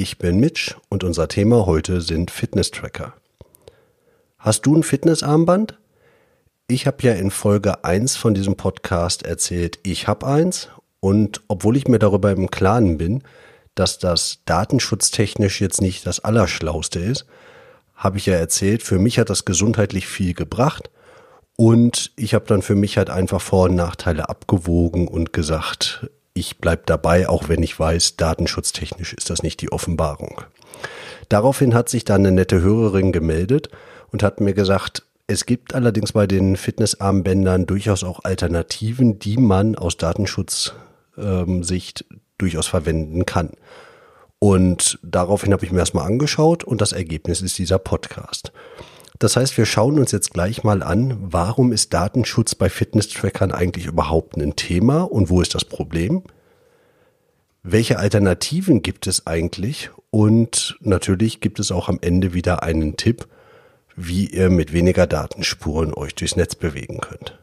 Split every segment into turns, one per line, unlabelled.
Ich bin Mitch und unser Thema heute sind Fitness-Tracker. Hast du ein Fitnessarmband? Ich habe ja in Folge 1 von diesem Podcast erzählt, ich habe eins und obwohl ich mir darüber im Klaren bin, dass das datenschutztechnisch jetzt nicht das Allerschlauste ist, habe ich ja erzählt, für mich hat das gesundheitlich viel gebracht und ich habe dann für mich halt einfach Vor- und Nachteile abgewogen und gesagt, ich bleibe dabei, auch wenn ich weiß, datenschutztechnisch ist das nicht die Offenbarung. Daraufhin hat sich dann eine nette Hörerin gemeldet und hat mir gesagt, es gibt allerdings bei den Fitnessarmbändern durchaus auch Alternativen, die man aus Datenschutzsicht ähm, durchaus verwenden kann. Und daraufhin habe ich mir erstmal angeschaut und das Ergebnis ist dieser Podcast. Das heißt, wir schauen uns jetzt gleich mal an, warum ist Datenschutz bei Fitness-Trackern eigentlich überhaupt ein Thema und wo ist das Problem? Welche Alternativen gibt es eigentlich? Und natürlich gibt es auch am Ende wieder einen Tipp, wie ihr mit weniger Datenspuren euch durchs Netz bewegen könnt.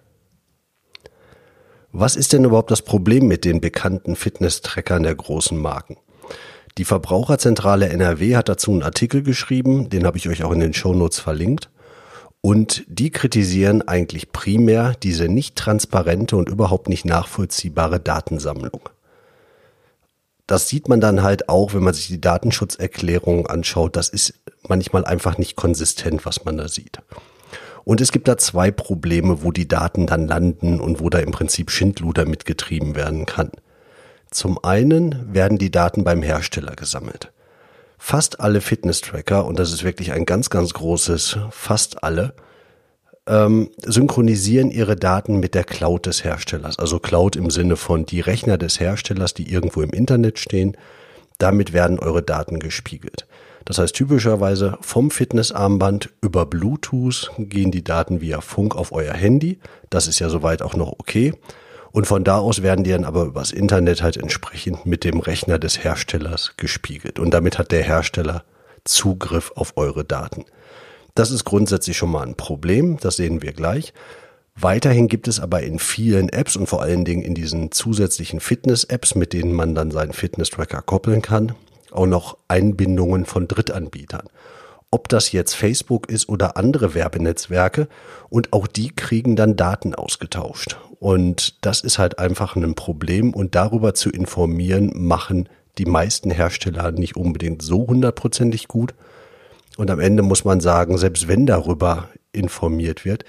Was ist denn überhaupt das Problem mit den bekannten Fitness-Trackern der großen Marken? Die Verbraucherzentrale NRW hat dazu einen Artikel geschrieben, den habe ich euch auch in den Shownotes verlinkt. Und die kritisieren eigentlich primär diese nicht transparente und überhaupt nicht nachvollziehbare Datensammlung. Das sieht man dann halt auch, wenn man sich die Datenschutzerklärung anschaut. Das ist manchmal einfach nicht konsistent, was man da sieht. Und es gibt da zwei Probleme, wo die Daten dann landen und wo da im Prinzip Schindluder mitgetrieben werden kann. Zum einen werden die Daten beim Hersteller gesammelt. Fast alle Fitness-Tracker, und das ist wirklich ein ganz, ganz großes, fast alle, ähm, synchronisieren ihre Daten mit der Cloud des Herstellers. Also Cloud im Sinne von die Rechner des Herstellers, die irgendwo im Internet stehen. Damit werden eure Daten gespiegelt. Das heißt typischerweise vom Fitnessarmband über Bluetooth gehen die Daten via Funk auf euer Handy. Das ist ja soweit auch noch okay. Und von da aus werden die dann aber übers Internet halt entsprechend mit dem Rechner des Herstellers gespiegelt. Und damit hat der Hersteller Zugriff auf eure Daten. Das ist grundsätzlich schon mal ein Problem, das sehen wir gleich. Weiterhin gibt es aber in vielen Apps und vor allen Dingen in diesen zusätzlichen Fitness-Apps, mit denen man dann seinen Fitness-Tracker koppeln kann, auch noch Einbindungen von Drittanbietern ob das jetzt Facebook ist oder andere Werbenetzwerke. Und auch die kriegen dann Daten ausgetauscht. Und das ist halt einfach ein Problem. Und darüber zu informieren, machen die meisten Hersteller nicht unbedingt so hundertprozentig gut. Und am Ende muss man sagen, selbst wenn darüber informiert wird,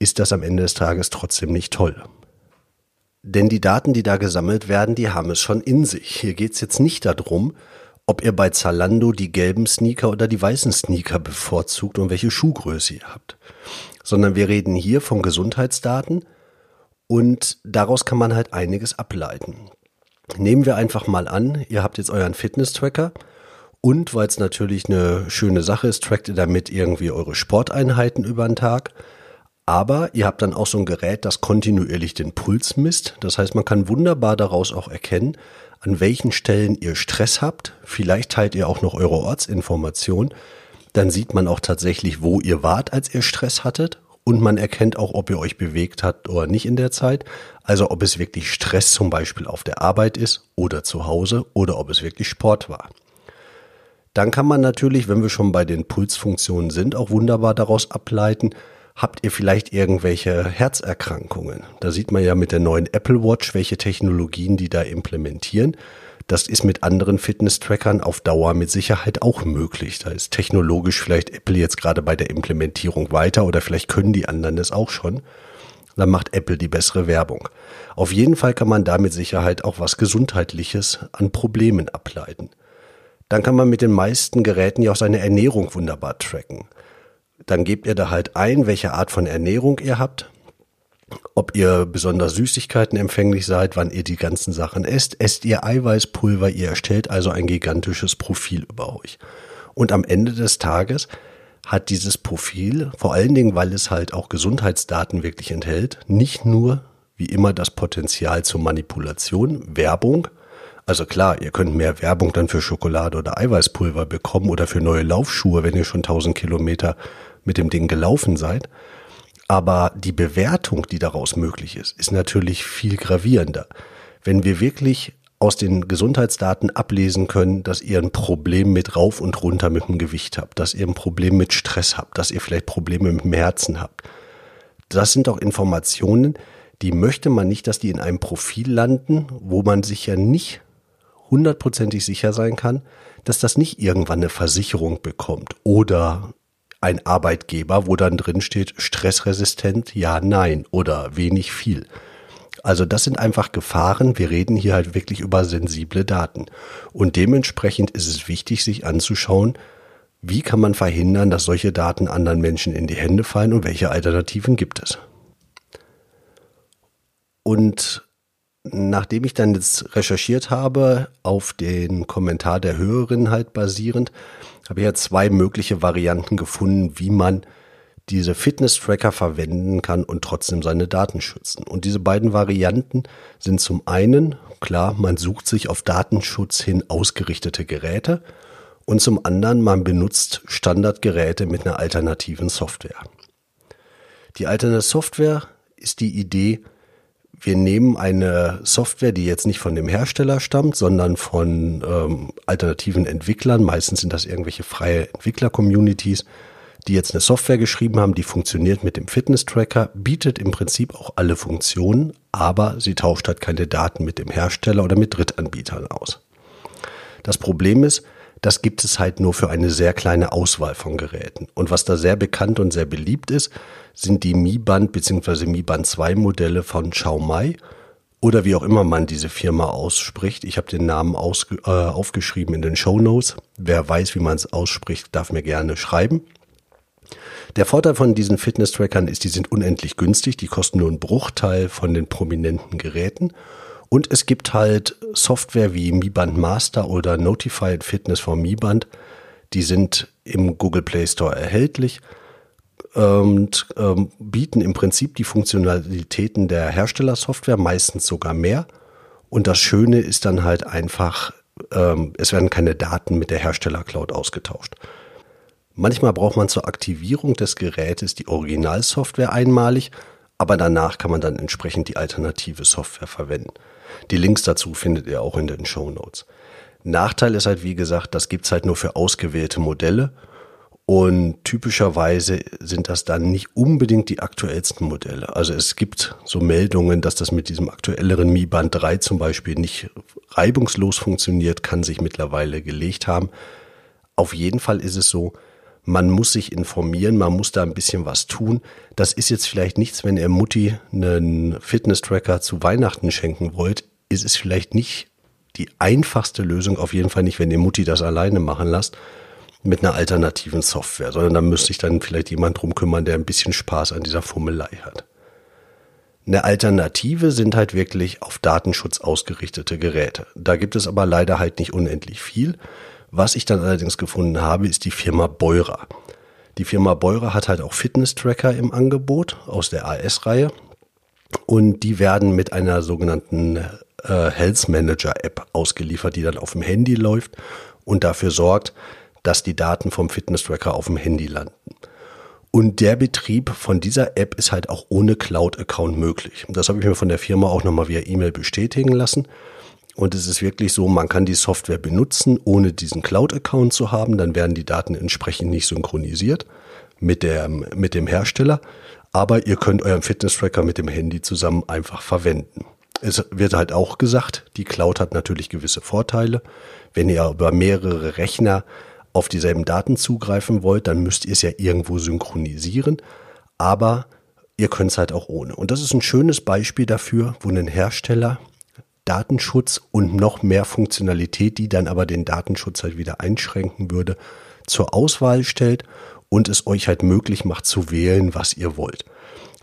ist das am Ende des Tages trotzdem nicht toll. Denn die Daten, die da gesammelt werden, die haben es schon in sich. Hier geht es jetzt nicht darum, ob ihr bei Zalando die gelben Sneaker oder die weißen Sneaker bevorzugt und welche Schuhgröße ihr habt, sondern wir reden hier von Gesundheitsdaten und daraus kann man halt einiges ableiten. Nehmen wir einfach mal an, ihr habt jetzt euren Fitness-Tracker und weil es natürlich eine schöne Sache ist, trackt ihr damit irgendwie eure Sporteinheiten über den Tag. Aber ihr habt dann auch so ein Gerät, das kontinuierlich den Puls misst. Das heißt, man kann wunderbar daraus auch erkennen, an welchen Stellen ihr Stress habt. Vielleicht teilt ihr auch noch eure Ortsinformation. Dann sieht man auch tatsächlich, wo ihr wart, als ihr Stress hattet. Und man erkennt auch, ob ihr euch bewegt habt oder nicht in der Zeit. Also ob es wirklich Stress zum Beispiel auf der Arbeit ist oder zu Hause oder ob es wirklich Sport war. Dann kann man natürlich, wenn wir schon bei den Pulsfunktionen sind, auch wunderbar daraus ableiten, Habt ihr vielleicht irgendwelche Herzerkrankungen? Da sieht man ja mit der neuen Apple Watch, welche Technologien die da implementieren. Das ist mit anderen Fitness-Trackern auf Dauer mit Sicherheit auch möglich. Da ist technologisch vielleicht Apple jetzt gerade bei der Implementierung weiter oder vielleicht können die anderen das auch schon. Dann macht Apple die bessere Werbung. Auf jeden Fall kann man da mit Sicherheit auch was Gesundheitliches an Problemen ableiten. Dann kann man mit den meisten Geräten ja auch seine Ernährung wunderbar tracken. Dann gebt ihr da halt ein, welche Art von Ernährung ihr habt, ob ihr besonders Süßigkeiten empfänglich seid, wann ihr die ganzen Sachen esst. Esst ihr Eiweißpulver, ihr erstellt also ein gigantisches Profil über euch. Und am Ende des Tages hat dieses Profil, vor allen Dingen, weil es halt auch Gesundheitsdaten wirklich enthält, nicht nur wie immer das Potenzial zur Manipulation, Werbung. Also klar, ihr könnt mehr Werbung dann für Schokolade oder Eiweißpulver bekommen oder für neue Laufschuhe, wenn ihr schon 1000 Kilometer mit dem Ding gelaufen seid. Aber die Bewertung, die daraus möglich ist, ist natürlich viel gravierender. Wenn wir wirklich aus den Gesundheitsdaten ablesen können, dass ihr ein Problem mit rauf und runter mit dem Gewicht habt, dass ihr ein Problem mit Stress habt, dass ihr vielleicht Probleme mit dem Herzen habt. Das sind doch Informationen, die möchte man nicht, dass die in einem Profil landen, wo man sich ja nicht hundertprozentig sicher sein kann, dass das nicht irgendwann eine Versicherung bekommt oder ein Arbeitgeber, wo dann drin steht, stressresistent, ja, nein oder wenig viel. Also das sind einfach Gefahren. Wir reden hier halt wirklich über sensible Daten. Und dementsprechend ist es wichtig, sich anzuschauen, wie kann man verhindern, dass solche Daten anderen Menschen in die Hände fallen und welche Alternativen gibt es. Und nachdem ich dann jetzt recherchiert habe, auf den Kommentar der Hörerin halt basierend, habe ich ja zwei mögliche Varianten gefunden, wie man diese Fitness-Tracker verwenden kann und trotzdem seine Daten schützen. Und diese beiden Varianten sind zum einen, klar, man sucht sich auf Datenschutz hin ausgerichtete Geräte und zum anderen, man benutzt Standardgeräte mit einer alternativen Software. Die alternate Software ist die Idee, wir nehmen eine Software, die jetzt nicht von dem Hersteller stammt, sondern von ähm, alternativen Entwicklern. Meistens sind das irgendwelche freie Entwickler-Communities, die jetzt eine Software geschrieben haben, die funktioniert mit dem Fitness-Tracker, bietet im Prinzip auch alle Funktionen, aber sie tauscht halt keine Daten mit dem Hersteller oder mit Drittanbietern aus. Das Problem ist, das gibt es halt nur für eine sehr kleine Auswahl von Geräten. Und was da sehr bekannt und sehr beliebt ist, sind die Mi Band bzw. Mi Band 2 Modelle von Xiaomi oder wie auch immer man diese Firma ausspricht. Ich habe den Namen aus, äh, aufgeschrieben in den Show Notes. Wer weiß, wie man es ausspricht, darf mir gerne schreiben. Der Vorteil von diesen Fitness-Trackern ist, die sind unendlich günstig, die kosten nur einen Bruchteil von den prominenten Geräten. Und es gibt halt Software wie Mi Band Master oder Notified Fitness for Mi Band, die sind im Google Play Store erhältlich und ähm, bieten im Prinzip die Funktionalitäten der Herstellersoftware, meistens sogar mehr. Und das Schöne ist dann halt einfach, ähm, es werden keine Daten mit der Herstellercloud ausgetauscht. Manchmal braucht man zur Aktivierung des Gerätes die Originalsoftware einmalig, aber danach kann man dann entsprechend die alternative Software verwenden. Die Links dazu findet ihr auch in den Show Notes. Nachteil ist halt, wie gesagt, das gibt's halt nur für ausgewählte Modelle und typischerweise sind das dann nicht unbedingt die aktuellsten Modelle. Also es gibt so Meldungen, dass das mit diesem aktuelleren Mi Band 3 zum Beispiel nicht reibungslos funktioniert, kann sich mittlerweile gelegt haben. Auf jeden Fall ist es so, man muss sich informieren, man muss da ein bisschen was tun. Das ist jetzt vielleicht nichts, wenn ihr Mutti einen Fitness-Tracker zu Weihnachten schenken wollt, ist es vielleicht nicht die einfachste Lösung, auf jeden Fall nicht, wenn ihr Mutti das alleine machen lasst mit einer alternativen Software, sondern da müsste sich dann vielleicht jemand drum kümmern, der ein bisschen Spaß an dieser Fummelei hat. Eine Alternative sind halt wirklich auf Datenschutz ausgerichtete Geräte. Da gibt es aber leider halt nicht unendlich viel. Was ich dann allerdings gefunden habe, ist die Firma Beurer. Die Firma Beurer hat halt auch Fitness-Tracker im Angebot aus der AS-Reihe und die werden mit einer sogenannten äh, Health Manager App ausgeliefert, die dann auf dem Handy läuft und dafür sorgt, dass die Daten vom Fitness-Tracker auf dem Handy landen. Und der Betrieb von dieser App ist halt auch ohne Cloud-Account möglich. Das habe ich mir von der Firma auch nochmal via E-Mail bestätigen lassen. Und es ist wirklich so, man kann die Software benutzen, ohne diesen Cloud-Account zu haben. Dann werden die Daten entsprechend nicht synchronisiert mit, der, mit dem Hersteller. Aber ihr könnt euren Fitness-Tracker mit dem Handy zusammen einfach verwenden. Es wird halt auch gesagt, die Cloud hat natürlich gewisse Vorteile. Wenn ihr über mehrere Rechner auf dieselben Daten zugreifen wollt, dann müsst ihr es ja irgendwo synchronisieren. Aber ihr könnt es halt auch ohne. Und das ist ein schönes Beispiel dafür, wo ein Hersteller Datenschutz und noch mehr Funktionalität, die dann aber den Datenschutz halt wieder einschränken würde, zur Auswahl stellt und es euch halt möglich macht zu wählen, was ihr wollt.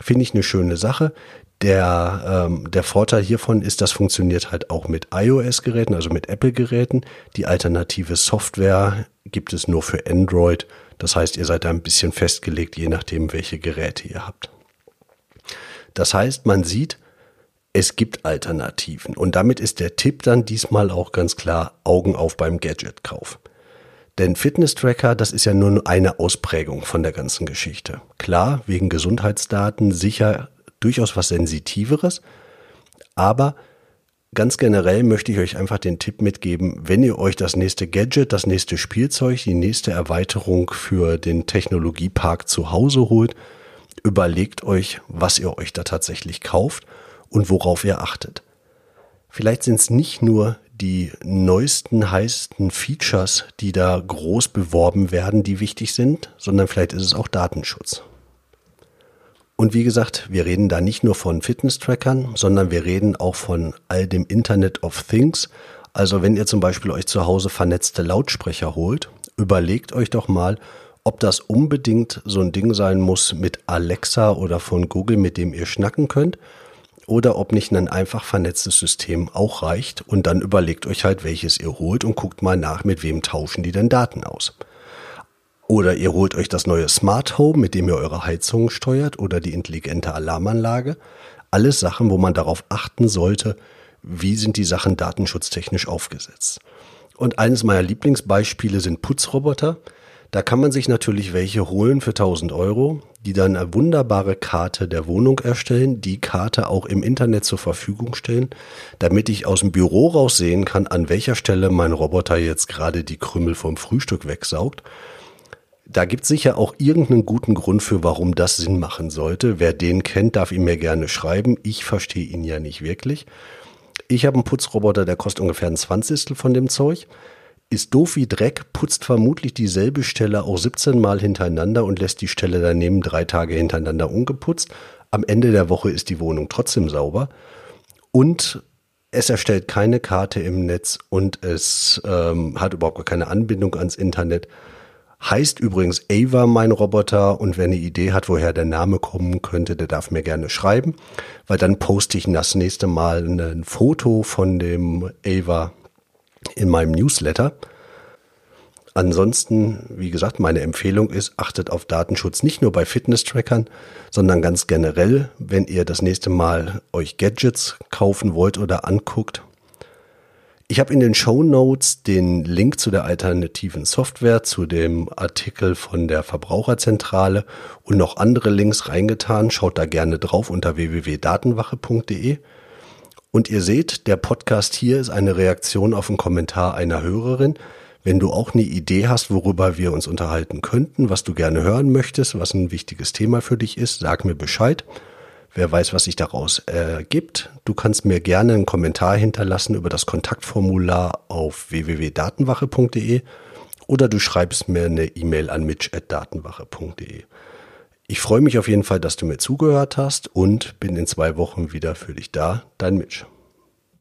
Finde ich eine schöne Sache. Der, ähm, der Vorteil hiervon ist, das funktioniert halt auch mit iOS-Geräten, also mit Apple-Geräten. Die alternative Software gibt es nur für Android. Das heißt, ihr seid da ein bisschen festgelegt, je nachdem, welche Geräte ihr habt. Das heißt, man sieht, es gibt Alternativen. Und damit ist der Tipp dann diesmal auch ganz klar Augen auf beim Gadget-Kauf. Denn Fitness-Tracker, das ist ja nur eine Ausprägung von der ganzen Geschichte. Klar, wegen Gesundheitsdaten sicher durchaus was Sensitiveres, aber ganz generell möchte ich euch einfach den Tipp mitgeben, wenn ihr euch das nächste Gadget, das nächste Spielzeug, die nächste Erweiterung für den Technologiepark zu Hause holt, überlegt euch, was ihr euch da tatsächlich kauft und worauf ihr achtet. Vielleicht sind es nicht nur die neuesten, heißesten Features, die da groß beworben werden, die wichtig sind, sondern vielleicht ist es auch Datenschutz. Und wie gesagt, wir reden da nicht nur von Fitness-Trackern, sondern wir reden auch von all dem Internet of Things. Also wenn ihr zum Beispiel euch zu Hause vernetzte Lautsprecher holt, überlegt euch doch mal, ob das unbedingt so ein Ding sein muss mit Alexa oder von Google, mit dem ihr schnacken könnt, oder ob nicht ein einfach vernetztes System auch reicht und dann überlegt euch halt, welches ihr holt und guckt mal nach, mit wem tauschen die denn Daten aus. Oder ihr holt euch das neue Smart Home, mit dem ihr eure Heizung steuert oder die intelligente Alarmanlage. Alles Sachen, wo man darauf achten sollte, wie sind die Sachen datenschutztechnisch aufgesetzt. Und eines meiner Lieblingsbeispiele sind Putzroboter. Da kann man sich natürlich welche holen für 1000 Euro, die dann eine wunderbare Karte der Wohnung erstellen, die Karte auch im Internet zur Verfügung stellen, damit ich aus dem Büro raus sehen kann, an welcher Stelle mein Roboter jetzt gerade die Krümel vom Frühstück wegsaugt. Da gibt es sicher auch irgendeinen guten Grund für, warum das Sinn machen sollte. Wer den kennt, darf ihn mir gerne schreiben. Ich verstehe ihn ja nicht wirklich. Ich habe einen Putzroboter, der kostet ungefähr ein Zwanzigstel von dem Zeug ist doof wie Dreck, putzt vermutlich dieselbe Stelle auch 17 Mal hintereinander und lässt die Stelle daneben drei Tage hintereinander ungeputzt. Am Ende der Woche ist die Wohnung trotzdem sauber. Und es erstellt keine Karte im Netz und es ähm, hat überhaupt keine Anbindung ans Internet. Heißt übrigens Ava mein Roboter und wer eine Idee hat, woher der Name kommen könnte, der darf mir gerne schreiben, weil dann poste ich das nächste Mal ein Foto von dem Ava in meinem Newsletter. Ansonsten, wie gesagt, meine Empfehlung ist, achtet auf Datenschutz nicht nur bei Fitness-Trackern, sondern ganz generell, wenn ihr das nächste Mal euch Gadgets kaufen wollt oder anguckt. Ich habe in den Show Notes den Link zu der alternativen Software, zu dem Artikel von der Verbraucherzentrale und noch andere Links reingetan. Schaut da gerne drauf unter www.datenwache.de. Und ihr seht, der Podcast hier ist eine Reaktion auf einen Kommentar einer Hörerin. Wenn du auch eine Idee hast, worüber wir uns unterhalten könnten, was du gerne hören möchtest, was ein wichtiges Thema für dich ist, sag mir Bescheid. Wer weiß, was sich daraus ergibt. Du kannst mir gerne einen Kommentar hinterlassen über das Kontaktformular auf www.datenwache.de oder du schreibst mir eine E-Mail an mitch.datenwache.de. Ich freue mich auf jeden Fall, dass du mir zugehört hast und bin in zwei Wochen wieder für dich da. Dein Mitch.